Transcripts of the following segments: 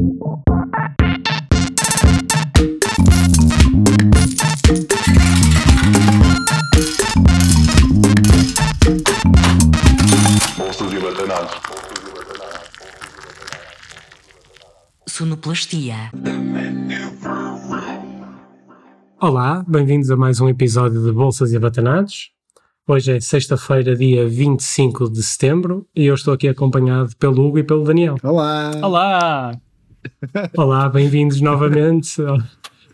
Bolsas e batanados. Sonoplastia. Olá, bem-vindos a mais um episódio de Bolsas e Abatanados. Hoje é sexta-feira, dia 25 de setembro, e eu estou aqui acompanhado pelo Hugo e pelo Daniel. Olá! Olá! Olá, bem-vindos novamente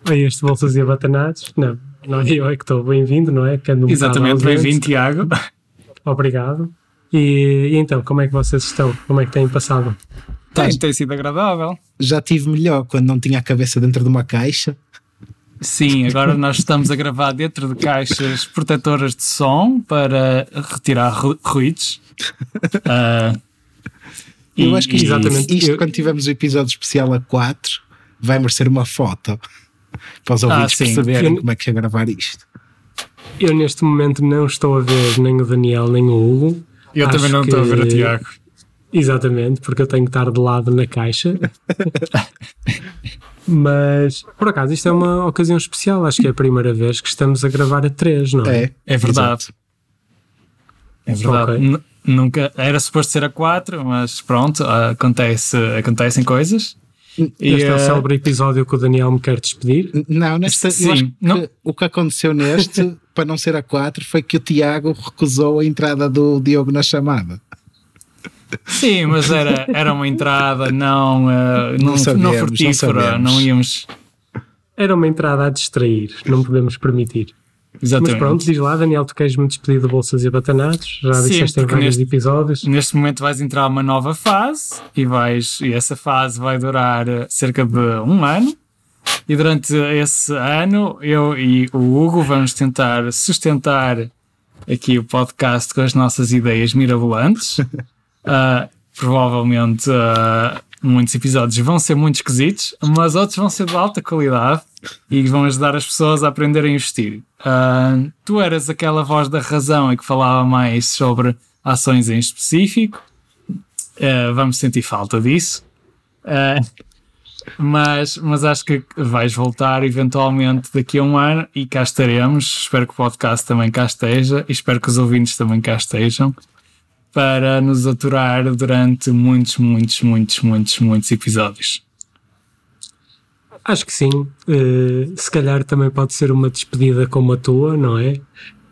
a este Bolsas e Abatanados. Não, não é eu é que estou bem-vindo, não é? Um Exatamente, bem-vindo, Tiago. Obrigado. E, e então, como é que vocês estão? Como é que têm passado? Tem, tem sido agradável. Já tive melhor quando não tinha a cabeça dentro de uma caixa. Sim, agora nós estamos a gravar dentro de caixas protetoras de som para retirar ru- ruídos. Ah, Eu acho que isto, e- exatamente. isto Eu- quando tivermos o episódio especial a 4, vai merecer uma foto para os ouvintes sim. perceberem Eu- como é que é gravar isto. Eu, neste momento, não estou a ver nem o Daniel nem o Hugo. Eu Acho também não estou a ver o que- Tiago. Exatamente, porque eu tenho que estar de lado na caixa. Mas, por acaso, isto é uma ocasião especial. Acho que é a primeira vez que estamos a gravar a três, não é? É, É verdade. exato. É verdade. Ok. Nunca era suposto ser a 4, mas pronto, acontece, acontecem coisas. E, Este é o eh, célebre episódio que o Daniel me quer despedir. Não, nesta, Sim, acho que não- o que aconteceu neste, para não ser a 4, foi que o Tiago recusou a entrada do Diogo na chamada. Sim, mas era, era uma entrada não, eh, não, não, sabemos, não frutífera, sabemos. não íamos. Era uma entrada a distrair, não podemos permitir. Exatamente. Mas pronto, diz lá, Daniel, tu queres me despedir de Bolsas e Abatanados? Já Sim, disseste em vários neste- episódios. Neste momento vais entrar uma nova fase e, vais, e essa fase vai durar eh, cerca de um ano. E durante esse ano, eu e o Hugo vamos tentar sustentar aqui o podcast com as nossas ideias mirabolantes. Ah, provavelmente ah, muitos episódios vão ser muito esquisitos, mas outros vão ser de alta qualidade e vão ajudar as pessoas a aprenderem a investir. Ah, tu eras aquela voz da razão e que falava mais sobre ações em específico. Ah, vamos sentir falta disso. Ah, mas, mas acho que vais voltar eventualmente daqui a um ano e cá estaremos. Espero que o podcast também cá esteja e espero que os ouvintes também cá estejam para nos aturar durante muitos, muitos, muitos, muitos, muitos episódios. Acho que sim. Eh, se calhar também pode ser uma despedida como a tua, não é?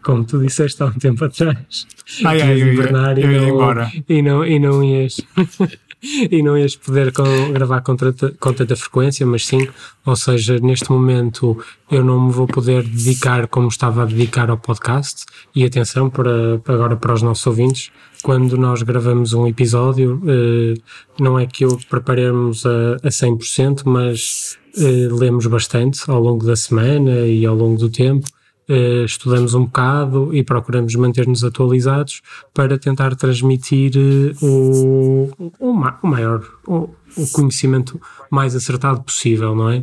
Como tu disseste há um tempo atrás. Ai, ai, eu ia- e eu ia não- embora. E não, e não ias. e não ias poder com- gravar com tanta, com tanta frequência, mas sim, ou seja, neste momento eu não me vou poder dedicar como estava a dedicar ao podcast. E atenção, para agora para os nossos ouvintes, quando nós gravamos um episódio, eh, não é que o preparemos a, a 100%, mas eh, lemos bastante ao longo da semana e ao longo do tempo. Eh, estudamos um bocado e procuramos manter-nos atualizados para tentar transmitir o, o, o maior o, o conhecimento mais acertado possível, não é?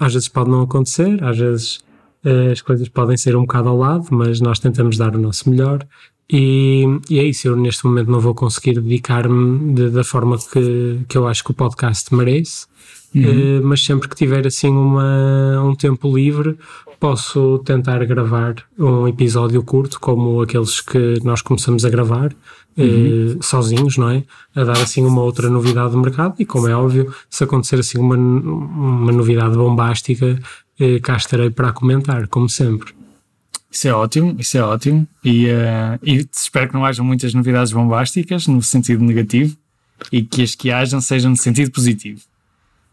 Às vezes pode não acontecer, às vezes as coisas podem ser um bocado ao lado, mas nós tentamos dar o nosso melhor. E, e é isso, eu neste momento não vou conseguir dedicar-me de- da forma que, que eu acho que o podcast merece, eh, mas sempre que tiver assim uma, um tempo livre posso tentar gravar um episódio curto como aqueles que nós começamos a gravar eh, sozinhos, não é? A dar assim uma outra novidade do mercado. E como é óbvio, se acontecer assim uma, uma novidade bombástica, eh, cá estarei para comentar, como sempre. Isso é ótimo, isso é ótimo. E, eh, e espero que não hajam muitas novidades bombásticas no sentido negativo e que as que hajam sejam no sentido positivo.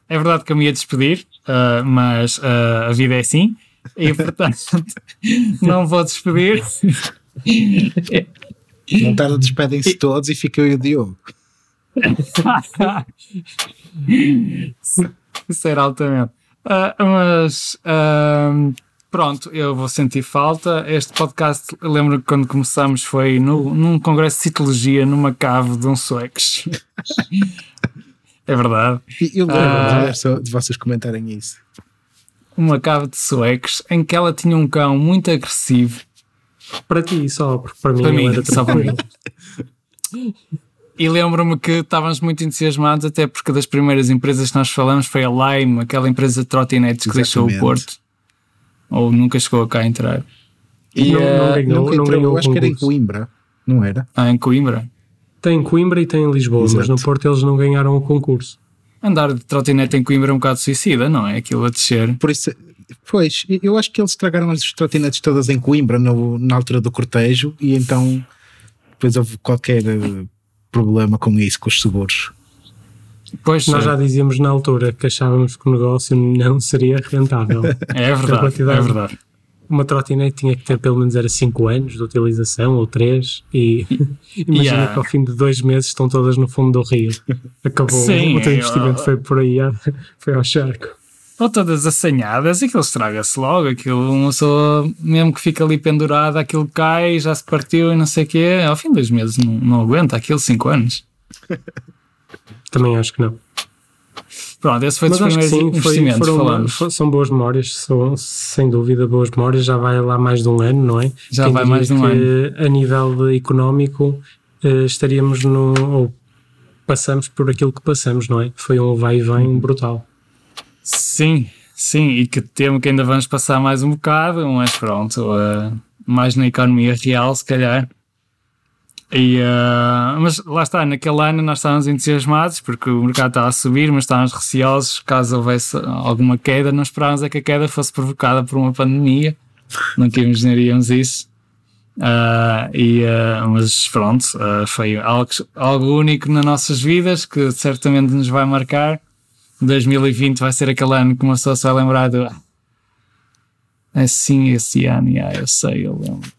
É verdade que eu me ia despedir, ah, mas ah, a vida é assim e portanto não vou despedir. Não despedem-se todos e fica eu e o Diogo. Isso era altamente. Ah, mas ahm, pronto, eu vou sentir falta. Este podcast, lembro que quando começamos foi no, num congresso de citologia numa cave de um suecos. é verdade. E eu lembro Ah. de, vocês comentarem isso. Uma cave de suecos em que ela tinha um cão muito agressivo. Para ti só, porque para mim Para mim, era só para mim. E lembro-me que estávamos muito entusiasmados, até porque das primeiras empresas que nós falamos foi a Lime, aquela empresa de trotinetes que deixou o. Porto. Ou nunca chegou cá a entrar. E, Não- não eh, ganhou. Nunca não entrou, ganhou eu o acho que era em. Coimbra, não era? ah, em Coimbra. Tem em Coimbra e tem em Lisboa, mas Exato. no Porto eles não ganharam o concurso. Andar de trotinete em Coimbra é um bocado suicida, não é? Aquilo a descer. Por isso, pois, eu acho que eles estragaram as trotinetes todas em Coimbra no- na altura do cortejo e então depois houve qualquer eh, problema com isso, com os seguros. Pois Nós é, já dizíamos na altura que achávamos que o negócio não seria rentável. é verdade, é verdade. Uma trotinete tinha que ter pelo menos era 5 anos de utilização ou 3 e imagina Yeah. que ao fim de dois meses estão todas no fundo do rio. Acabou. Sim, o teu eu- investimento foi por aí, foi ao charco. Ou todas assanhadas, aquilo estraga-se logo, aquilo uma pessoa, mesmo que fica ali pendurada, aquilo cai, já se partiu e não sei o quê, ao fim de dois meses não, não aguenta, aquilo cinco anos. Também acho que não. Pronto, esse foi dos Mas que primeiros sim, foi, investimentos que foram, são boas memórias, são sem dúvida boas memórias. Já vai lá mais de um ano, não é? Já Quem vai mais de um que A nível económico, eh, estaríamos no. ou passamos por aquilo que passamos, não é? Foi um vai e vem brutal. Sim, sim, e que temo que ainda vamos passar mais um bocado, mas pronto, eh, mais na economia real, se calhar. E, eh, mas lá está, naquele ano nós estávamos entusiasmados porque o mercado estava a subir, mas estávamos receosos caso houvesse alguma queda. Não esperávamos é que a queda fosse provocada por uma pandemia, nunca imaginaríamos isso. Ah, e, ah, mas pronto, foi algo, algo único nas nossas vidas que certamente nos vai marcar. 2020 vai ser aquele ano que uma pessoa se vai lembrar do. "Ah, Assim, esse ano, yeah, eu sei, eu lembro.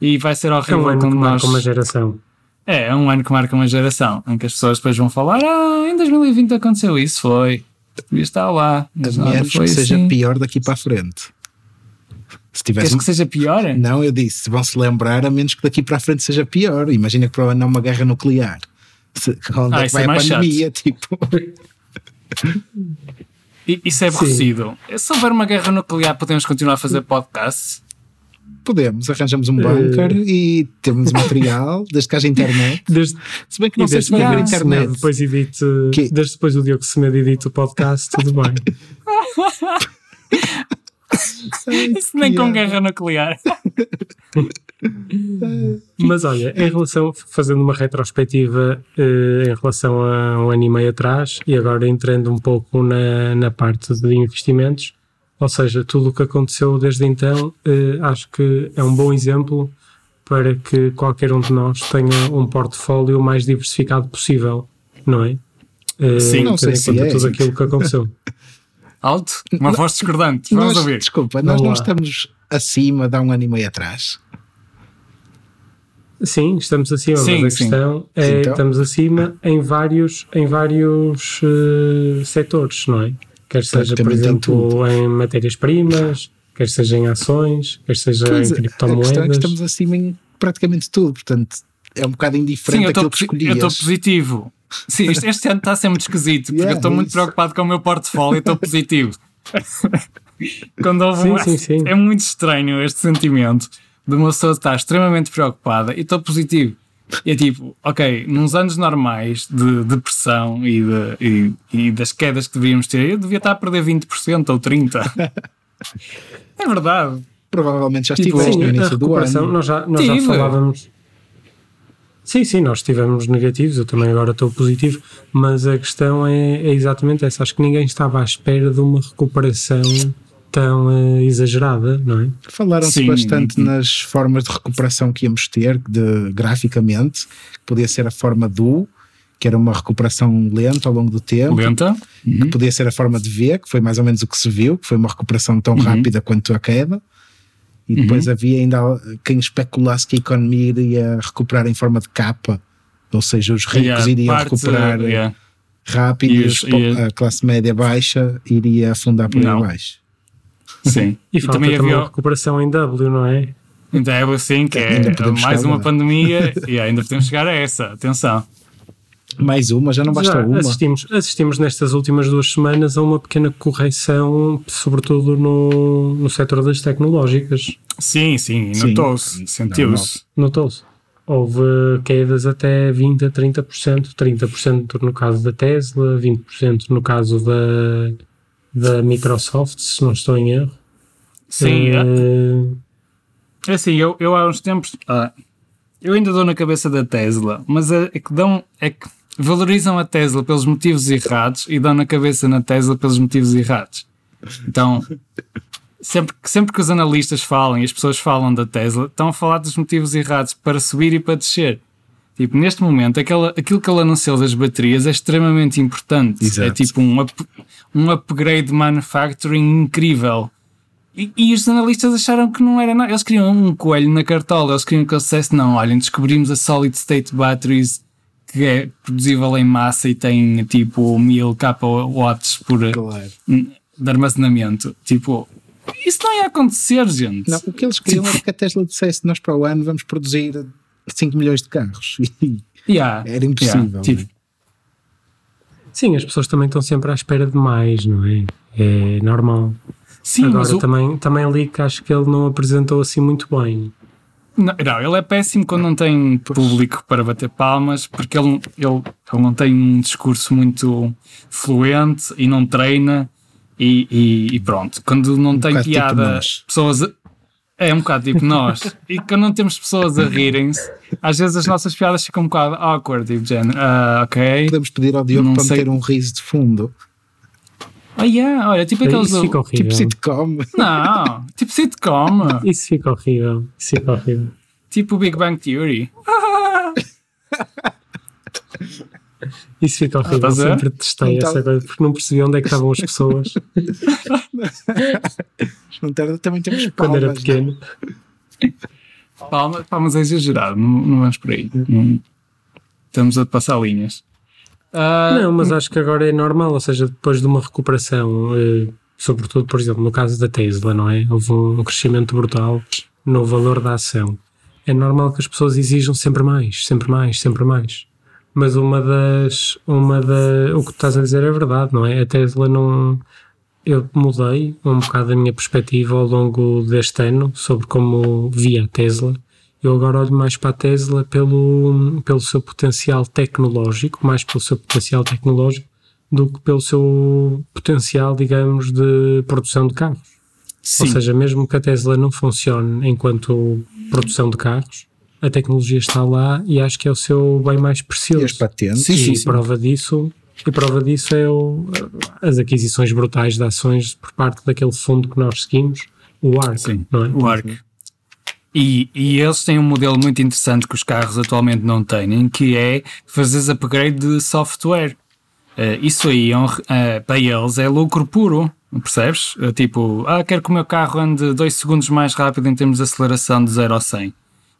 E vai ser É horrível um ano quando que nós. marca uma geração. É, é um ano que marca uma geração, em que as pessoas depois vão falar: Ah, em 2020 aconteceu isso, foi. Devia estar lá. A Mas nada menos foi que seja assim. pior daqui para a frente. Se Queres tivesse. que seja pior? Não, eu disse, vão se lembrar, a menos que daqui para a frente seja pior. Imagina que para o ano há uma guerra nuclear. Se, onde Ah, é que vai é a pandemia? Tipo, I- Isso é Sim. aborrecido. Se houver uma guerra nuclear, podemos continuar a fazer podcasts? podemos, arranjamos um Eh. bunker e temos material, desde que haja internet. Desde, Se bem que não sei se vai haver internet. Semedo depois edite, Que- desde depois o Diogo Semedo edite o podcast, tudo bem. Isso nem com guerra nuclear. Mas olha, em relação, fazendo uma retrospectiva eh, em relação a um ano e meio atrás e agora entrando um pouco na, na parte de investimentos, ou seja, tudo o que aconteceu desde então, eh, acho que é um bom exemplo para que qualquer um de nós tenha um portfólio o mais diversificado possível, não é? Eh, Sim, não sei se conta é. tudo aquilo que aconteceu. Alto? Uma voz discordante. Vamos Nós, ouvir. desculpa, nós não estamos acima de há um ano e meio atrás. Sim, estamos acima, Sim, mas a sim. questão é Então? estamos acima em vários, em vários eh, setores, não é? Quer seja, por em exemplo, em matérias-primas, quer seja em ações, quer seja Pois, em a questão é criptomoedas. que estamos acima em praticamente tudo, portanto é um bocado Sim, indiferente eu aquilo estou que eu estou escolhias. positivo. Sim, este, este ano está a ser muito esquisito, porque Yeah, eu estou muito isso. preocupado com o meu portfólio e estou positivo. Quando houve Sim, um- sim, sim. É muito estranho este sentimento de uma pessoa estar extremamente preocupada e estou positivo. E é tipo, ok, nos anos normais de depressão e, de, e, e das quedas que devíamos ter, eu devia estar a perder 20% ou 30%. é verdade. Provavelmente já Tipo, estiveste Sim, no início do ano. nós já, nós já falávamos. Sim, sim, nós estivemos negativos, eu também agora estou positivo, mas a questão é, é exatamente essa. Acho que ninguém estava à espera de uma recuperação tão eh, exagerada, não é? Falaram-se Sim. bastante nas formas de recuperação que íamos ter, de, graficamente, que podia ser a forma do, que era uma recuperação lenta ao longo do tempo, Lenta. que podia ser a forma de V, que foi mais ou menos o que se viu, que foi uma recuperação tão rápida quanto a queda. E depois havia ainda quem especulasse que a economia iria recuperar em forma de capa, ou seja, os ricos Yeah, iriam parte, recuperar yeah. rápido E e, os- e- a classe média baixa iria afundar por Não. aí abaixo. Sim. E, falta também, havia a recuperação em W, não é? Então é assim que é Ainda podemos mais uma lá. pandemia e ainda podemos chegar a essa. Atenção. Mais uma, já não basta Já uma. assistimos, assistimos nestas últimas duas semanas a uma pequena correção, sobretudo no, no setor das tecnológicas. Sim, sim, notou-se, sentiu-se. Notou-se. houve quedas até 20% a 30%, 30% no caso da Tesla, 20% no caso da, da Microsoft, se não estou em erro. Sim, Eh, é assim, eu, eu há uns tempos. ah, eu ainda dou na cabeça da Tesla, mas é, é que dão. É que valorizam a Tesla pelos motivos errados e dão na cabeça na Tesla pelos motivos errados. Então, sempre, que- sempre que os analistas falam e as pessoas falam da Tesla, estão a falar dos motivos errados para subir e para descer. Tipo, neste momento, aquela, aquilo que ele anunciou das baterias é extremamente importante. Exato. É tipo um, up, um upgrade de manufacturing incrível. E, e os analistas acharam que não era nada. Eles queriam um coelho na cartola. Eles queriam que ele dissesse: não, olhem, descobrimos a Solid State Batteries que é produzível em massa e tem tipo 1000 watts por Claro. de armazenamento. Tipo, isso não ia acontecer, gente. Não, o que eles queriam era que a Tesla dissesse: nós para o ano vamos produzir 5 milhões de carros. Yeah, era impossível. yeah, tipo, né? sim, as pessoas também estão sempre à espera de mais, não é? É normal. Sim, mas Agora o, também, também li que acho que ele não apresentou assim muito bem. Não, não, ele é péssimo quando não tem público para bater palmas, porque ele, ele, ele não tem um discurso muito fluente e não treina. E, e- e pronto, quando não tem bocado tipo piada, nós. pessoas. a- É um bocado tipo nós. E quando não temos pessoas a rirem-se, às vezes as nossas piadas ficam um bocado awkward, tipo, género, ah, ok. Podemos pedir ao Diogo para sei. meter um riso de fundo, Ah, yeah, olha, tipo aqueles. Isso fica horrível. tipo sitcom. Não, tipo sitcom, Isso fica horrível. Isso fica horrível. tipo Big Bang Theory. Isso fica horrível. estás a ver? Sempre testei Então- essa coisa porque não percebi onde é que estavam as pessoas Não ter- também temos quando palmas. era né? pequeno. Palmas, palmas é exagerado, não, não vamos por aí. Não- estamos a passar linhas. Ah, Não, mas acho que agora é normal, ou seja, depois de uma recuperação, eh, sobretudo, por exemplo, no caso da Tesla, não é? Houve um crescimento brutal no valor da ação. É normal que as pessoas exijam sempre mais, sempre mais, sempre mais. Mas uma das. Uma da, o que tu estás a dizer é verdade, não é? A Tesla não. Eu mudei um bocado a minha perspectiva ao longo deste ano sobre como via a Tesla. Eu agora olho mais para a Tesla pelo, pelo seu potencial tecnológico, mais pelo seu potencial tecnológico, do que pelo seu potencial, digamos, de produção de carros. sim. Ou seja, mesmo que a Tesla não funcione enquanto produção de carros, a tecnologia está lá e acho que é o seu bem mais E as precioso. patentes. Sim, sim, e sim. prova disso e prova disso é o- as aquisições brutais de ações por parte daquele fundo que nós seguimos, o ARC, Sim, não é? o ARC. E, e eles têm um modelo muito interessante que os carros atualmente não têm, que é fazeres upgrade de software. Eh, isso aí é um eh, para eles é lucro puro, percebes? Eh, tipo, ah, quero que o meu carro ande 2 segundos mais rápido em termos de aceleração de 0 a 100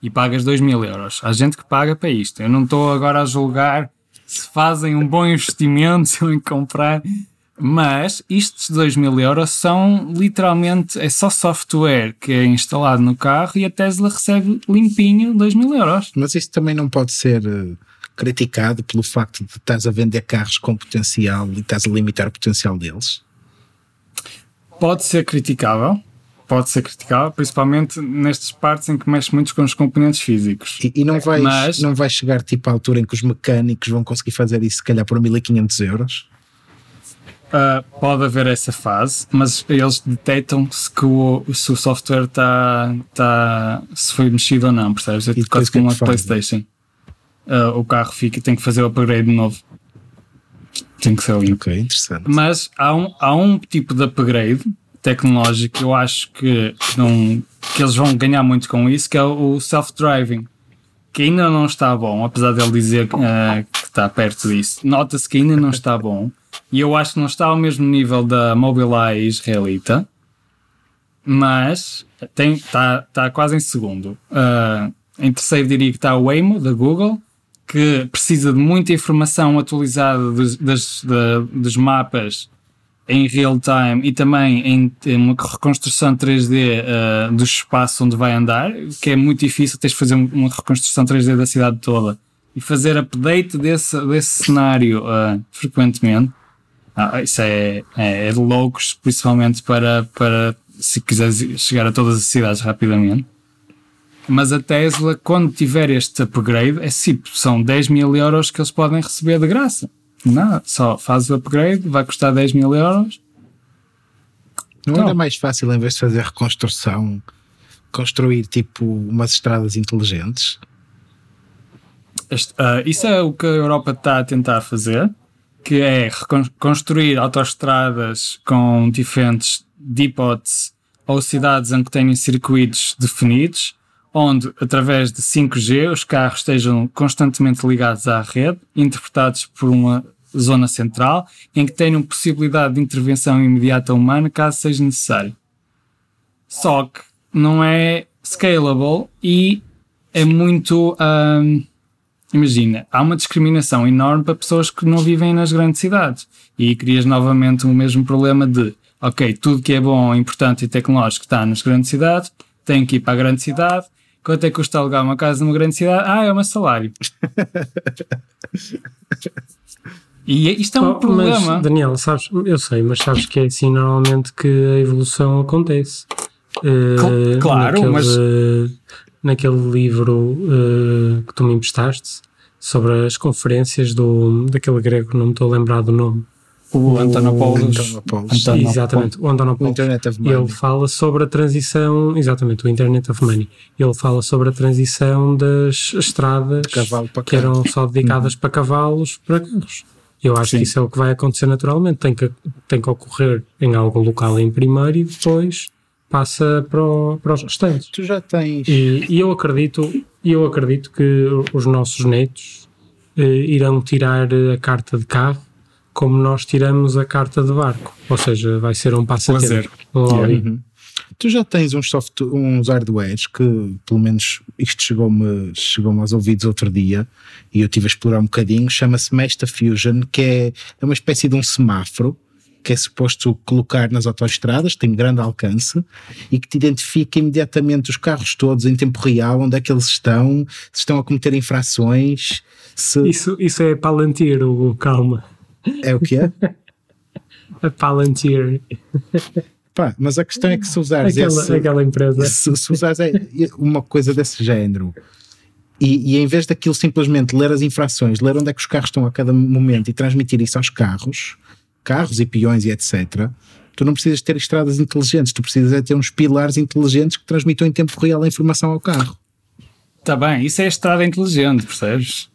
e pagas 2 mil euros. Há gente que paga para isto. Eu não estou agora a julgar se fazem um bom investimento em comprar, mas estes 2 mil euros são literalmente, é só software que é instalado no carro e a Tesla recebe limpinho 2 mil euros. Mas isso também não pode ser eh, criticado pelo facto de estás a vender carros com potencial e estás a limitar o potencial deles. Pode ser criticável, pode ser criticável, principalmente nestas partes em que mexe muito com os componentes físicos. E, e não, vais, Mas- não vai chegar tipo à altura em que os mecânicos vão conseguir fazer isso se calhar por 1500 euros. Uh, pode haver essa fase, mas eles detectam se, que o, se o software está. Tá, se foi mexido ou não, percebes? É quase o como uma? PlayStation. Uh, o carro fica, tem que fazer o upgrade de novo. Tem que ser limpo. Ok, interessante. Mas há um, há um tipo de upgrade tecnológico que eu acho que, não, que eles vão ganhar muito com isso, que é o self-driving. Que ainda não está bom, apesar dele dizer eh, que está perto disso. Nota-se que ainda não está bom. E eu acho que não está ao mesmo nível da Mobileye israelita. Mas tem, está, está quase em segundo. Ah, em terceiro diria que está o Waymo, da Google, que precisa de muita informação atualizada dos, das- da- dos mapas em real time e também em, em uma reconstrução 3D ah, do espaço onde vai andar, que é muito difícil, tens de fazer um- uma reconstrução 3D da cidade toda e fazer update desse, desse cenário ah, frequentemente. Ah, isso é, é, é de loucos, principalmente para, para se quiseres chegar a todas as cidades rapidamente. Mas a Tesla, quando tiver este upgrade, é tipo, são 10 mil euros que eles podem receber de graça. Não, só faz o upgrade, vai custar 10 mil euros. Não Então. era mais fácil, em vez de fazer reconstrução, construir tipo umas estradas inteligentes? Este, ah, isso é o que a Europa está a tentar fazer, que é construir autoestradas com diferentes depots ou cidades em que tenham circuitos definidos, onde, através de 5G, os carros estejam constantemente ligados à rede, interpretados por uma zona central, em que tenham possibilidade de intervenção imediata humana caso seja necessário. Só que não é scalable e é muito. ahm, imagina, há uma discriminação enorme para pessoas que não vivem nas grandes cidades. E aí crias novamente o mesmo problema de, ok, tudo que é bom, importante e tecnológico está nas grandes cidades, tem que ir para a grande cidade. Quanto é que custa alugar uma casa numa grande cidade? Ah, é o meu salário. e isto é um Oh, problema. Mas, Daniel, sabes, eu sei, mas sabes que é assim normalmente que a evolução acontece. Cl- claro, naquele, mas- Naquele livro eh, que tu me emprestaste sobre as conferências do, daquele grego, não me estou a lembrar do nome. O Antonopoulos. Antonopoulos. Antonopoulos. Exatamente, o O Antonopoulos. Internet of Money. Ele fala sobre a transição, exatamente, o Internet of Money. Ele fala sobre a transição das estradas que eram só dedicadas para cavalos para carros. Eu acho Sim. que isso é o que vai acontecer naturalmente. Tem que, tem que ocorrer em algum local em primeiro e depois passa para, o- para os restantes. Tu já tens. E, e eu acredito, e eu acredito que os nossos netos eh, irão tirar a carta de carro como nós tiramos a carta de barco. Ou seja, vai ser um passatempo. Um hobby. Uhum. Tu já tens uns, soft, uns hardwares que, pelo menos, isto chegou-me chegou aos ouvidos outro dia e eu tive a explorar um bocadinho. Chama-se Mesta Fusion, que é, é uma espécie de um semáforo que é suposto colocar nas autoestradas, tem grande alcance e que te identifica imediatamente os carros todos em tempo real, onde é que eles estão, se estão a cometer infrações, se Isso, isso é Palantir, Hugo, calma. é o que é. A Palantir, Pá, mas a questão é que se usares aquela, esse, aquela empresa. se, se usares é- uma coisa desse género e, e em vez daquilo simplesmente ler as infrações, ler onde é que os carros estão a cada momento e transmitir isso aos carros, carros e peões e etc., tu não precisas ter estradas inteligentes, tu precisas é ter uns pilares inteligentes que transmitam em tempo real a informação ao carro. Está bem, isso é a estrada inteligente, percebes?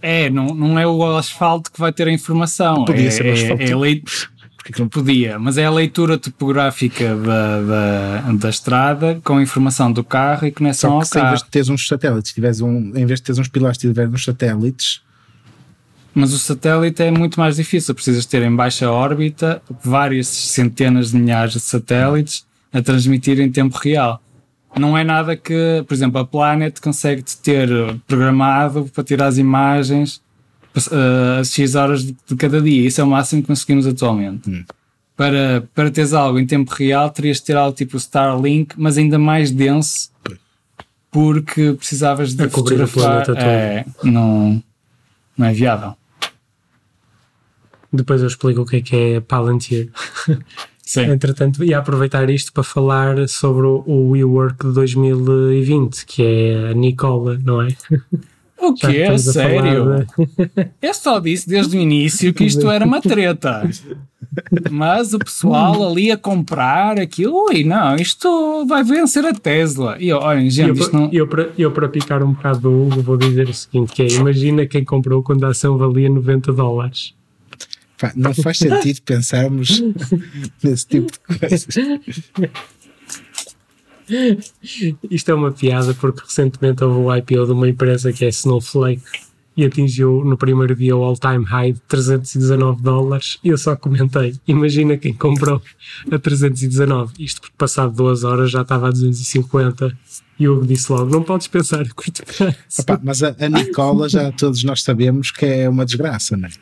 É, não, não é o asfalto que vai ter a informação. Podia é, ser o é- asfalto. é lei- Porque que não- Podia, mas é a leitura topográfica da, da, da estrada com a informação do carro e conexão Só ao que se em carro. vez de teres uns satélites, tiveres um, em vez de teres uns pilares, tiveres uns satélites, Mas o satélite é muito mais difícil. Precisas ter em baixa órbita várias centenas de milhares de satélites a transmitir em tempo real. Não é nada que, por exemplo, a Planet consegue te ter programado para tirar as imagens uh, a X horas de, de cada dia. Isso é o máximo que conseguimos atualmente. Para, para teres algo em tempo real, terias de ter algo tipo Starlink, mas ainda mais denso, porque precisavas de A fotografar. É, não, não é viável. Depois eu explico o que é que é Palantir. Sim. Entretanto, ia aproveitar isto para falar sobre o, WeWork de 2020, que é a Nicola, não é? O a falar Sério? de- Eu só disse desde o início que isto era uma treta. Mas o pessoal ali a comprar aquilo, ui, não, isto vai vencer a Tesla. E olhem, Eu, gente, isto não. eu, para, eu, para picar um bocado do Hugo, vou dizer o seguinte: que é, imagina quem comprou quando a ação valia 90 dólares. Não faz sentido pensarmos nesse tipo de coisas. Isto é uma piada porque recentemente houve o IPO de uma empresa que é Snowflake e atingiu no primeiro dia o all-time high de 319 dólares e eu só comentei, imagina quem comprou a 319, isto porque passado duas horas já estava a 250 e o Hugo disse logo, não podes pensar a curto prazo. Epá, mas a, a Nicola já todos nós sabemos que é uma desgraça, não é?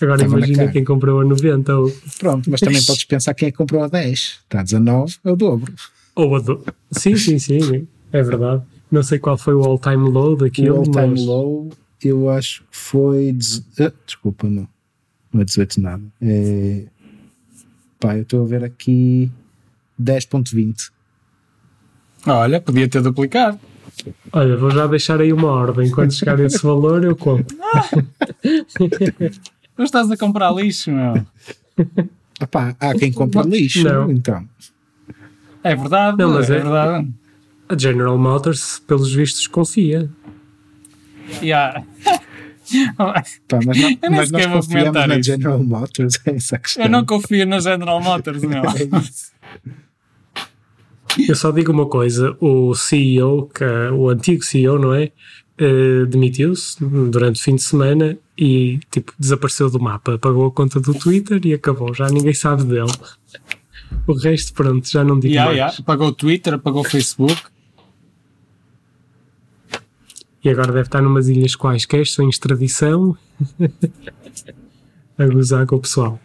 Agora Estava imagina quem comprou a 90 ou, Pronto, mas também podes pensar quem é que comprou a 10. Está a 19, é o dobro. ou a do... Sim, sim, sim, é verdade. Não sei qual foi o all-time low daquilo, o all-time mas... low, eu acho que foi. dez- ah, desculpa, não. Não é 18 nada. É, pá, eu estou a ver aqui 10.20. Olha, podia ter duplicado. Olha, vou já deixar aí uma ordem. Quando chegar esse valor, eu compro. Tu estás a comprar lixo, meu. Epá, há quem compra lixo, Não. então. É verdade, Não, mas é, é- verdade. A General Motors, pelos vistos, confia. Yeah. Pá, mas, não, Eu mas nós confiamos na isso. General Motors, é essa a questão. Eu não confio na General Motors, meu. Eu só digo uma coisa: o CEO, que, é o antigo CEO, não é? Eh, Demitiu-se durante o fim de semana e tipo, desapareceu do mapa. Apagou a conta do Twitter e acabou. Já ninguém sabe dele. O resto, pronto, já não digo Yeah, mais. yeah. Pagou o Twitter, pagou o Facebook. E agora deve estar numas ilhas quaisquer, sem extradição, a gozar com o pessoal.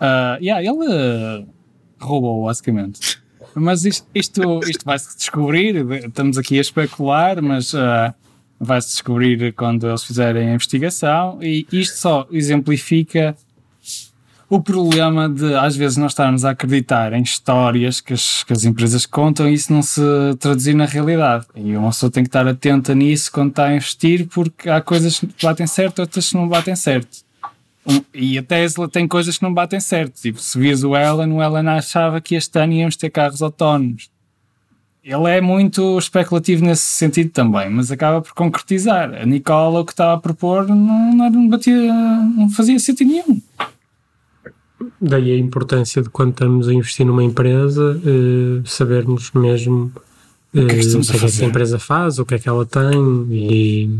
Ah, yeah, ele ah, roubou, basicamente. Mas isto, isto, isto vai-se descobrir, estamos aqui a especular, mas ah, vai-se descobrir quando eles fizerem a investigação, e isto só exemplifica o problema de às vezes nós estarmos a acreditar em histórias que as, que as empresas contam e isso não se traduzir na realidade. E uma pessoa tem que estar atenta nisso quando está a investir, porque há coisas que batem certo, outras que não batem certo. Um, e a Tesla tem coisas que não batem certo. Tipo, se vias o Elon, o Elon achava que este ano íamos ter carros autónomos. Ele é muito especulativo nesse sentido também, mas acaba por concretizar. A Nicola, o que estava a propor, não, não, batia, não fazia sentido nenhum. Daí a importância de quando estamos a investir numa empresa, eh, sabermos mesmo que é que eh, estamos o a que é que empresa faz, o que é que ela tem e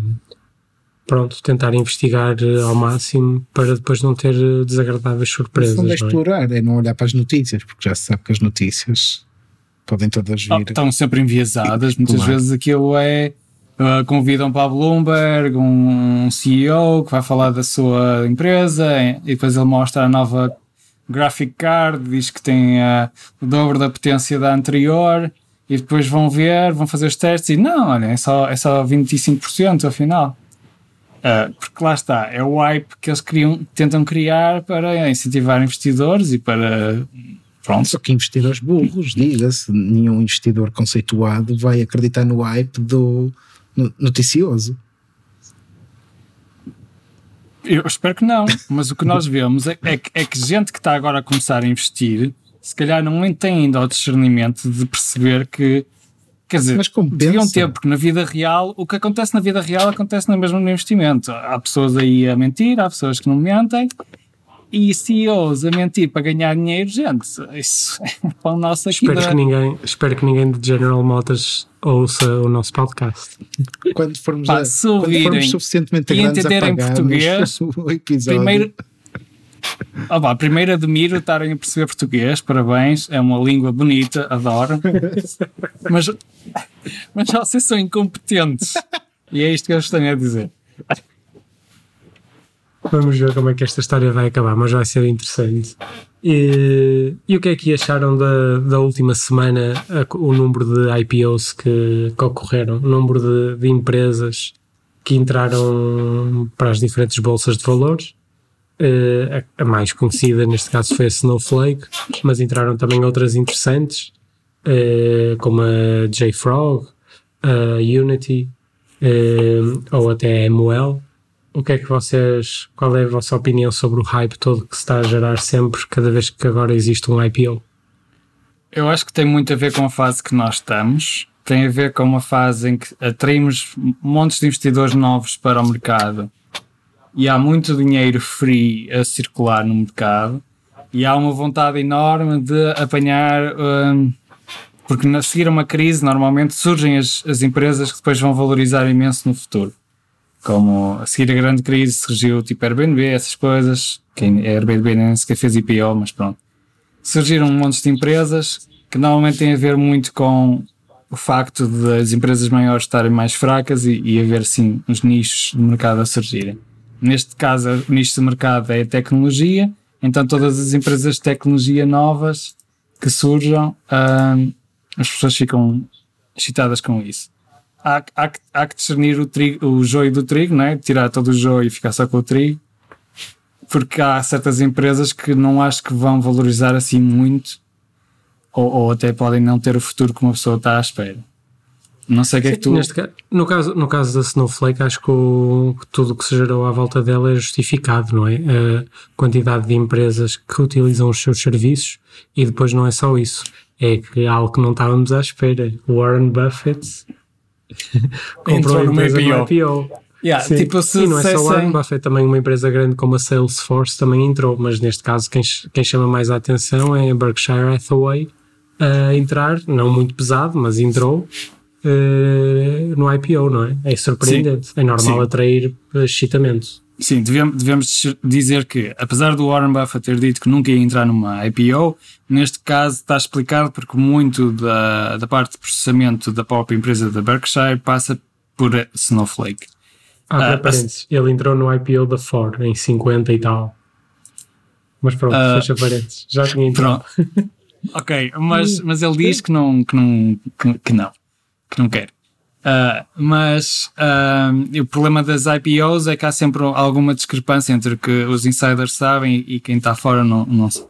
pronto, tentar investigar eh, ao máximo para depois não ter eh, desagradáveis surpresas. é não é? explorar, é não olhar para as notícias, porque já se sabe que as notícias podem todas Oh, vir. estão sempre enviesadas, muitas Claro. vezes aquilo é. uh, convidam para a Bloomberg um CEO que vai falar da sua empresa e depois ele mostra a nova graphic card, diz que tem uh, o dobro da potência da anterior e depois vão ver, vão fazer os testes e não, olha, é só, é só 25% afinal. Uh, porque lá está, é o hype que eles criam, tentam criar para incentivar investidores e para. Pronto, Só que investidores burros, diga-se, nenhum investidor conceituado vai acreditar no hype do no- noticioso. Eu espero que não, mas o que nós vemos é, é que, é que gente que está agora a começar a investir, se calhar não tem ainda o discernimento de perceber que, quer dizer, Mas compensa. deviam ter, porque na vida real, o que acontece na vida real acontece no mesmo no investimento. Há pessoas aí a mentir, há pessoas que não mentem, e CEOs a mentir para ganhar dinheiro, gente, isso é para o nosso aqui. Espero da- que, ninguém, espero que ninguém de General Motors ouça o nosso podcast. Quando formos, Pá, a, quando formos suficientemente e grandes a entenderem pagarmos português, o episódio. Primeiro, Ah, pá, primeiro admiro estarem a perceber português, parabéns, é uma língua bonita, adoro. mas, mas vocês são incompetentes. E é isto que eu vos tenho a dizer. Vamos ver como é que esta história vai acabar, mas vai ser interessante. E, e o que é que acharam da, da última semana, a- o número de IPOs que, que ocorreram, o número de, de empresas que entraram para as diferentes bolsas de valores? Eh, a, mais conhecida neste caso foi a Snowflake, mas entraram também outras interessantes, eh, como a JFrog, a Unity eh, ou até a ML. O que é que vocês, qual é a vossa opinião sobre o hype todo que se está a gerar sempre, cada vez que agora existe um IPO? Eu acho que tem muito a ver com a fase que nós estamos. Tem a ver com uma fase em que atraímos montes de investidores novos para o mercado e há muito dinheiro free a circular no mercado e há uma vontade enorme de apanhar. hum, porque a seguir uma crise, normalmente surgem as, as empresas que depois vão valorizar imenso no futuro. Como a seguir a grande crise surgiu tipo Airbnb, essas coisas. Quem é Airbnb nem sequer fez IPO, mas pronto surgiram um monte de empresas que normalmente têm a ver muito com o facto de as empresas maiores estarem mais fracas e, e haver sim uns nichos de mercado a surgirem. Neste caso, o nicho de mercado é a tecnologia, então todas as empresas de tecnologia novas que surjam, as pessoas ficam excitadas com isso. Há, há, há que discernir o, trigo, o joio do trigo, não é? tirar todo o joio e ficar só com o trigo porque há certas empresas que não acho que vão valorizar assim muito ou, ou até podem não ter o futuro que uma pessoa está à espera. Não sei o que é que tu. Neste no, caso, no caso da Snowflake, acho que, o- que tudo o que se gerou à volta dela é justificado, não é? A quantidade de empresas que utilizam os seus serviços e depois não é só isso, é que algo que não estávamos à espera. Warren Buffett comprou Entrou a numa empresa no IPO. Yeah, tipo, se e não é só o Warren Buffett, também uma empresa grande como a Salesforce também entrou, mas neste caso quem, quem chama mais a atenção é a Berkshire Hathaway a entrar, não muito pesado, mas entrou eh, no IPO, não é? É surpreendente, é normal Sim. atrair excitamento. Sim, devemos, devemos dizer que, apesar do Warren Buffett ter dito que nunca ia entrar numa IPO, neste caso está explicado porque muito da, da parte de processamento da própria empresa da Berkshire passa por Snowflake. Abre Ah, parênteses, ele entrou no IPO da Ford em 50 e tal. Mas pronto, Ah, fecha parênteses. Já tinha entrado. Pronto. ok, mas, mas ele diz que não, que não, que, que não, que não quer. Ah, mas ah, o problema das IPOs é que há sempre alguma discrepância entre o que os insiders sabem e quem está fora não, não sabe.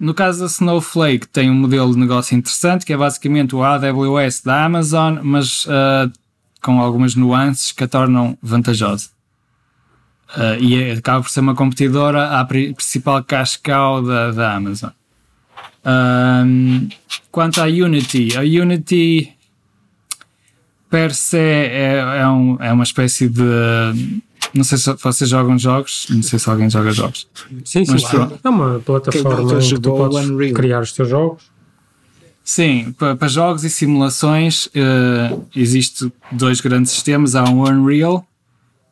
No caso da Snowflake, tem um modelo de negócio interessante que é basicamente o AWS da Amazon, mas ah, com algumas nuances que a tornam vantajosa. E é- acaba por ser uma competidora à pri- principal cash cow da, da Amazon. Quanto à Unity, a Unity per se é, é, um- é uma espécie de. Não sei se vocês jogam jogos, não sei se alguém joga jogos. Sim, sim, pronto. É uma plataforma que tu podes Unreal? criar os teus jogos. Sim, pa- para jogos e simulações eh, existe dois grandes sistemas, há o Unreal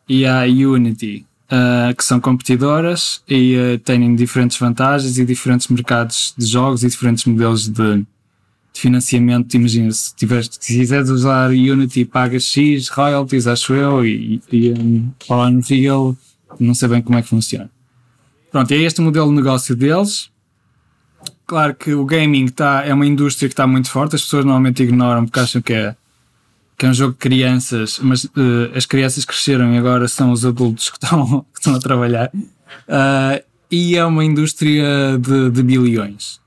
e há a Unity, eh, que são competidoras e eh, têm diferentes vantagens e diferentes mercados de jogos e diferentes modelos de, de financiamento. Imagina, se, tiveres, se quiseres usar Unity, pagas X royalties, acho eu, e, e um, para o Unreal, não sei bem como é que funciona. Pronto, é este o modelo de negócio deles. Claro que o gaming tá, é uma indústria que está muito forte, as pessoas normalmente ignoram porque acham que é, que é um jogo de crianças, mas eh, as crianças cresceram e agora são os adultos que estão, que estão a trabalhar. Ah, e é uma indústria de, de bilhões.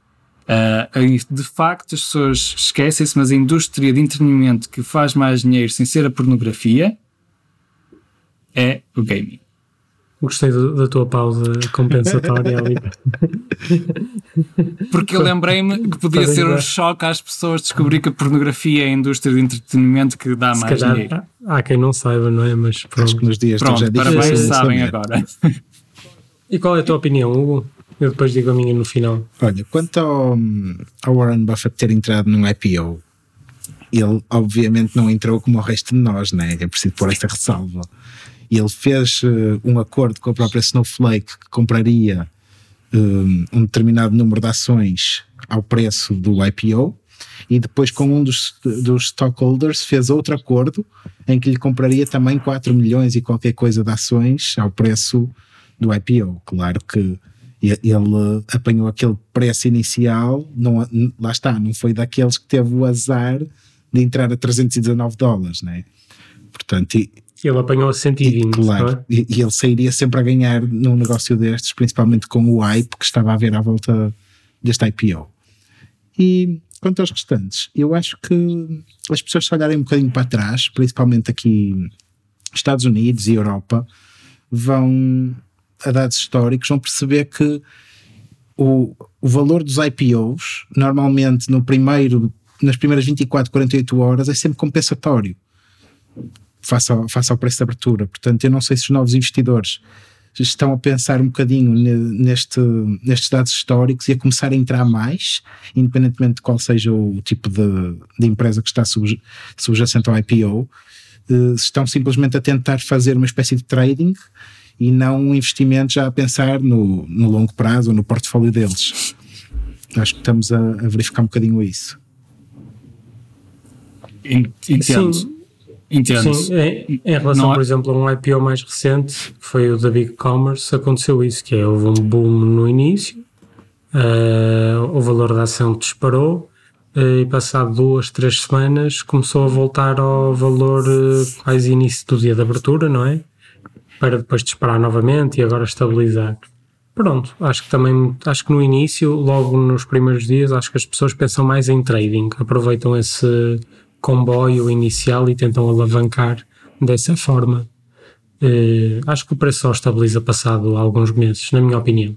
E de facto, as pessoas esquecem-se, mas a indústria de entretenimento que faz mais dinheiro sem ser a pornografia é o gaming. Gostei do- da tua pausa compensatória ali. Porque eu lembrei-me que podia ser um choque às pessoas descobrir que a pornografia é a indústria de entretenimento que dá Se mais dinheiro. calhar há quem não saiba, não é? Mas Acho pronto. que nos dias de hoje Pronto, é difícil. parabéns, sabem agora. E qual é a tua opinião, Hugo? Eu depois digo a minha no final. Olha, quanto ao, ao Warren Buffett ter entrado num IPO, ele obviamente não entrou como o resto de nós, né? É preciso pôr esta ressalva. Ele fez eh, um acordo com a própria Snowflake que compraria eh, um determinado número de ações ao preço do IPO e depois com um dos, dos stockholders fez outro acordo em que lhe compraria também 4 milhões e qualquer coisa de ações ao preço do IPO. Claro que ele apanhou aquele preço inicial, não, lá está, não foi daqueles que teve o azar de entrar a 319 dólares, né? Portanto, e, Ele apanhou a 120, claro, não é? e, e ele sairia sempre a ganhar num negócio destes, principalmente com o hype que estava a haver à volta deste IPO. E quanto aos restantes, eu acho que as pessoas se olharem um bocadinho para trás, principalmente aqui Estados Unidos e Europa, vão a dados históricos, vão perceber que o, o valor dos IPOs, normalmente no primeiro, nas primeiras 24, 48 horas, é sempre compensatório face ao, face ao preço de abertura. Portanto, eu não sei se os novos investidores estão a pensar um bocadinho ne- neste, nestes dados históricos e a começar a entrar mais, independentemente de qual seja o tipo de, de empresa que está sub- subjacente ao IPO, eh, estão simplesmente a tentar fazer uma espécie de trading e não um investimento já a pensar no, no longo prazo ou no portfólio deles. Acho que estamos a, a verificar um bocadinho isso. En- Entendo. Sim. Entendo. Sim, em, em relação, Não por exemplo, a um IPO mais recente, que foi o da Big Commerce, aconteceu isso, que é, houve um boom no início, eh, o valor da ação disparou, eh, e passado duas, três semanas começou a voltar ao valor eh, quase início do dia de abertura, não é? Para depois disparar novamente e agora estabilizar. Pronto, acho que também, acho que no início, logo nos primeiros dias, acho que as pessoas pensam mais em trading, aproveitam esse comboio inicial e tentam alavancar dessa forma. Eh, acho que o preço só estabiliza passado alguns meses, na minha opinião.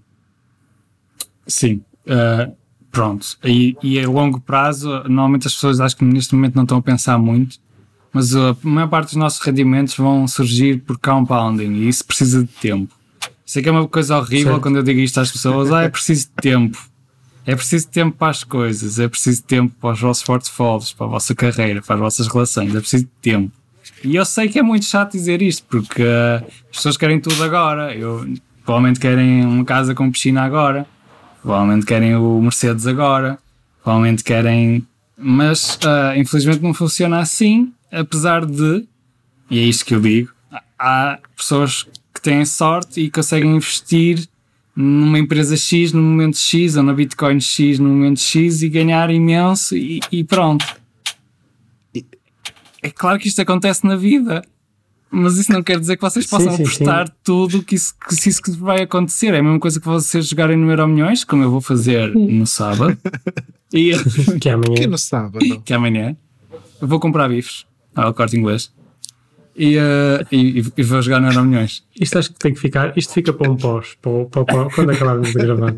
Sim. Uh, pronto. E, e a longo prazo, normalmente as pessoas acho que neste momento não estão a pensar muito, mas a maior parte dos nossos rendimentos vão surgir por compounding e isso precisa de tempo. Sei que é uma coisa horrível Certo. quando eu digo isto às pessoas, ah, é preciso de tempo. É preciso tempo para as coisas, é preciso tempo para os vossos portfólios, para a vossa carreira, para as vossas relações, é preciso de tempo. E eu sei que é muito chato dizer isto, porque uh, as pessoas querem tudo agora. Eu, provavelmente querem uma casa com piscina agora, provavelmente querem o Mercedes agora, provavelmente querem. Mas uh, infelizmente não funciona assim, apesar de, e é isto que eu digo, há pessoas que têm sorte e conseguem investir numa empresa X no momento X ou na Bitcoin X no momento X e ganhar imenso e, e pronto. É claro que isto acontece na vida, mas isso não quer dizer que vocês Sim, possam sim, apostar tudo que isso, que se isso que vai acontecer. É a mesma coisa que vocês jogarem no Euro Milhões, como eu vou fazer no sábado, e Que amanhã. Que no sábado. que amanhã eu vou comprar bifes ao corte inglês e, eh, e, e vou jogar no Euro Milhões. Isto acho que tem que ficar, isto fica para um pós, para, para, para, quando acabarmos de gravar.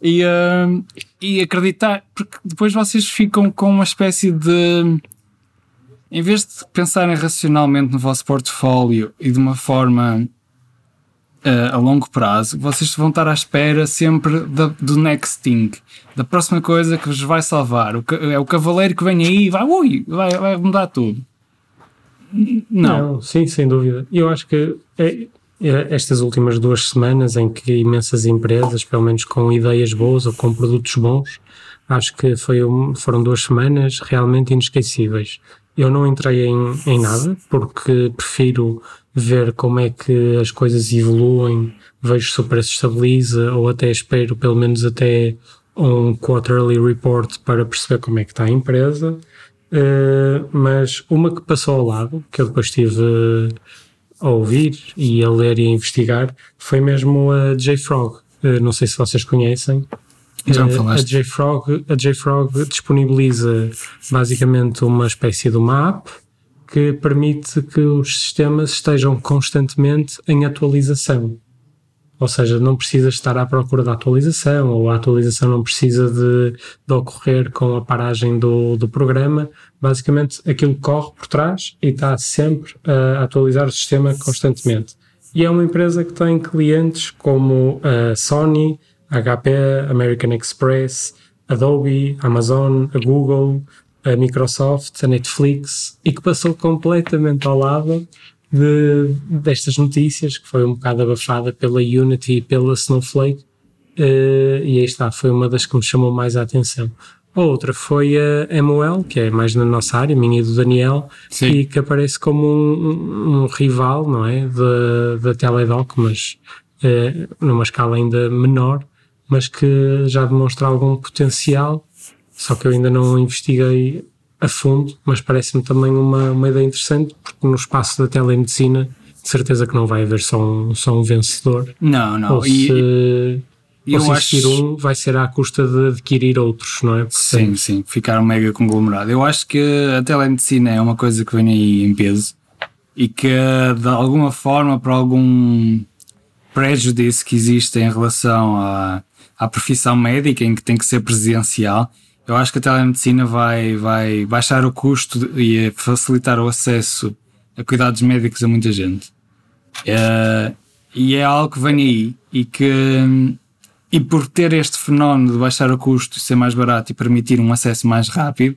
e, hum, e acreditar, porque depois vocês ficam com uma espécie de. Em vez de pensarem racionalmente no vosso portfólio e de uma forma eh, a longo prazo, vocês vão estar à espera sempre da- do next thing, da próxima coisa que vos vai salvar. O, é o cavaleiro que vem aí e vai, ui, vai, vai mudar tudo. N- Não. sim, sem dúvida. Eu acho que é- é estas últimas duas semanas em que imensas empresas, pelo menos com ideias boas ou com produtos bons, acho que foi um- foram duas semanas realmente inesquecíveis. Eu não entrei em, em nada porque prefiro ver como é que as coisas evoluem, vejo se o preço estabiliza ou até espero pelo menos até um quarterly report para perceber como é que está a empresa. Uh, mas uma que passou ao lado, que eu depois estive a ouvir e a ler e a investigar, foi mesmo a JFrog. Uh, não sei se vocês conhecem. Já me Uh, a falaste. JFrog, a JFrog disponibiliza basicamente uma espécie de uma app que permite que os sistemas estejam constantemente em atualização. Ou seja, não precisa estar à procura da atualização, ou a atualização não precisa de, de ocorrer com a paragem do, do programa. Basicamente, aquilo corre por trás e está sempre a atualizar o sistema constantemente. E é uma empresa que tem clientes como a Sony, HP, American Express, Adobe, Amazon, Google, a Microsoft, a Netflix, e que passou completamente ao lado de, destas notícias, que foi um bocado abafada pela Unity e pela Snowflake, eh, e aí está, foi uma das que me chamou mais a atenção. A outra foi a MOL, que é mais na nossa área, minha e do Daniel, Sim. e que aparece como um, um- rival, não é? Da, da Teledoc, mas eh, numa escala ainda menor, mas que já demonstra algum potencial, só que eu ainda não investiguei a fundo, mas parece-me também uma, uma ideia interessante, porque no espaço da telemedicina, de certeza que não vai haver só um, só um vencedor. Não, não. ou E, se, eu ou se acho- existir um, vai ser à custa de adquirir outros, não é? Sim, sim, ficar um mega conglomerado. Eu acho que a telemedicina é uma coisa que vem aí em peso e que de alguma forma, por algum prejuízo que existe em relação à, à profissão médica, em que tem que ser presencial, eu acho que a telemedicina vai, vai baixar o custo e facilitar o acesso a cuidados médicos a muita gente. É, e é algo que vem aí e que e por ter este fenómeno de baixar o custo e ser mais barato e permitir um acesso mais rápido,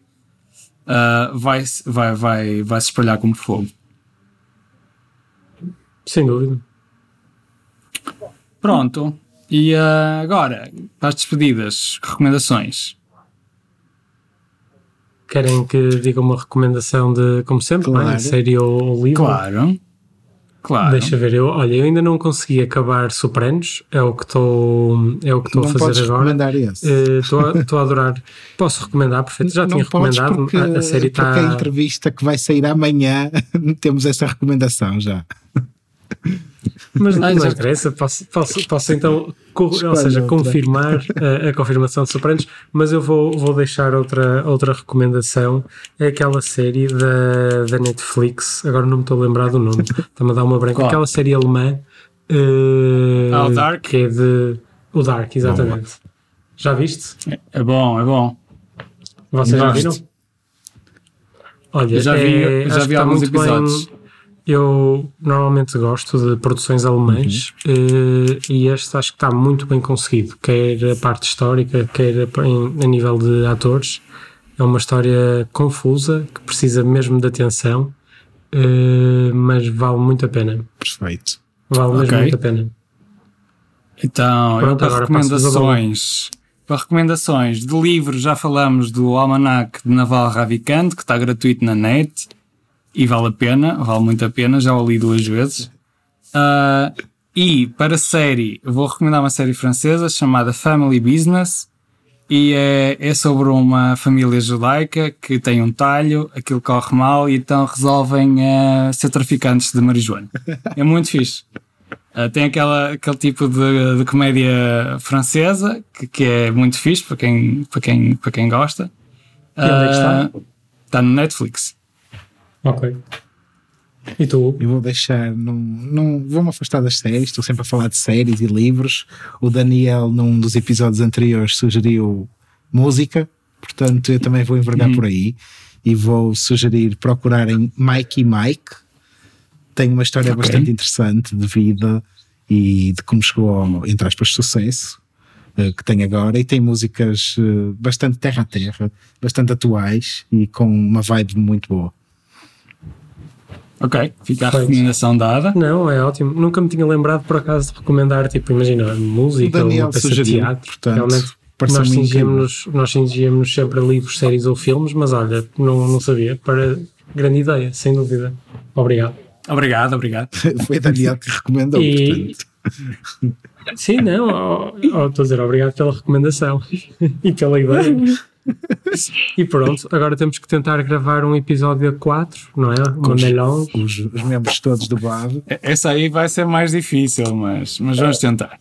ah, vai, vai, vai, vai se espalhar como fogo. Sem dúvida. Pronto. E ah, agora, para as despedidas, recomendações. Querem que diga uma recomendação de, como sempre, não é? Claro. série ou, ou livro? Claro. Claro. Deixa ver, eu, olha, eu ainda não consegui acabar Sopranos, é o que estou é o que estou a Não fazer podes agora. recomendar esse. Eh, Estou a, estou a adorar. Posso recomendar, perfeito. Já não tinha recomendado. porque, a, a série porque a está. entrevista que vai sair amanhã temos essa recomendação já. Mas não já- interessa, posso, posso, posso então, ou seja, outra. confirmar a, a confirmação de Sopranos, mas eu vou, vou deixar outra, outra recomendação. É aquela série da, da Netflix, agora não me estou a lembrar do nome, está-me a dar uma branca. Qual? Aquela série alemã eh, Ah, o Dark? que é de. O Dark, exatamente. Já viste? É bom, é bom. Vocês já viram? Olha, Eu já vi- é, já vi alguns episódios. Bem, eu normalmente gosto de produções alemãs eh, e este acho que está muito bem conseguido, quer a parte histórica, quer a, em- a nível de atores. É uma história confusa que precisa mesmo de atenção, eh, mas vale muito a pena. Perfeito. Vale mesmo Ok. muito a pena. Então, Pronto, para agora recomendações. Para recomendações de livros, já falamos do Almanac de Naval Ravikant, que está gratuito na net e vale a pena, vale muito a pena, já o li duas vezes. Ah, e para série, vou recomendar uma série francesa chamada Family Business e é, é sobre uma família judaica que tem um talho, aquilo corre mal e então resolvem ah, ser traficantes de marijuana. É muito fixe. Uh, tem aquela, aquele tipo de, de comédia francesa que, que é muito fixe para quem, para quem, para quem gosta. E onde é que está? Uh, Está no Netflix. Ok. E tu? Eu vou deixar, não, não vou-me afastar das séries, estou sempre a falar de séries e livros. O Daniel, num dos episódios anteriores, sugeriu música, portanto eu também vou envergar por aí e vou sugerir procurarem Mike e Mike. Tem uma história Ok. bastante interessante de vida e de como chegou ao, entre aspas, sucesso eh, que tem agora e tem músicas eh, bastante terra a terra, bastante atuais e com uma vibe muito boa. Ok, fica a recomendação dada. Não, é ótimo. Nunca me tinha lembrado por acaso de recomendar, tipo, imagina, música ou Daniel uma peça de teatro. portanto, Realmente, nós cingíamos, nós cingíamos sempre a livros, séries ou filmes, mas olha, não, não sabia. Para grande ideia, sem dúvida. Obrigado. Obrigado, obrigado. Foi Daniel que recomendou, E- portanto. Sim, não, ó, ó, estou a dizer obrigado pela recomendação e pela ideia. E pronto, agora temos que tentar gravar um episódio a 4, não é? Uma os- melhor. Os, os membros todos do BAV. E- Essa aí vai ser mais difícil, mas, mas vamos tentar.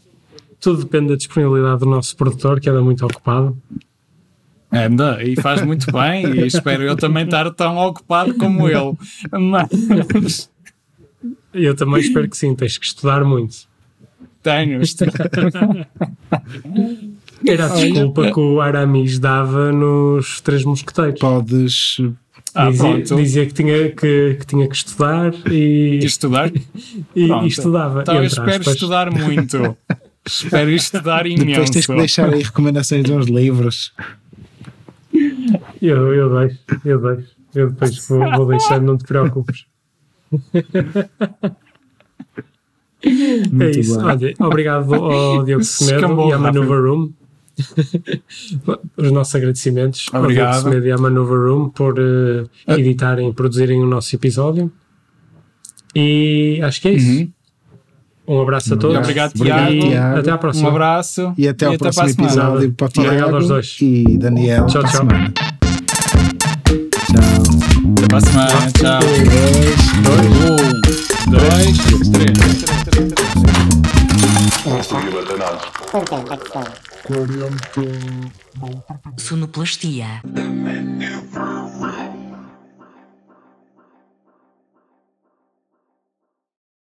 Tudo depende da disponibilidade do nosso produtor, que anda muito ocupado. Anda, e faz muito bem, e espero eu também estar tão ocupado como ele. Mas eu também espero que sim, tens que estudar muito. tenho. isto- Era a desculpa que o Aramis dava nos Três Mosqueteiros. Podes. Ah, dizia, dizia que, tinha, que, que tinha que estudar e, estudar? e, e estudava. Então eu espero aspas. estudar muito. espero estudar Depois tens imenso. que deixar aí recomendações de uns livros. Eu, eu deixo, eu deixo. Eu depois vou, vou deixar, não te preocupes. é Muito isso. bem. Olha, obrigado ao Diogo Semedo e à. Manuva Room. Os nossos agradecimentos Obrigado. ao Media Maneuver Room por eh, ah. uh, editarem e produzirem o nosso episódio. E acho que é isso. Uhum. Um abraço a todos. Obrigado, Tiago. E até à próxima. Um abraço. E até ao próximo episódio para Tiago aos dois. e Daniel. Tchau, tchau. Tchau. Até para a Tchau. Tchau. Um, dois, três. três. três. três. três. três. três. três. três. 40 Sonoplastia.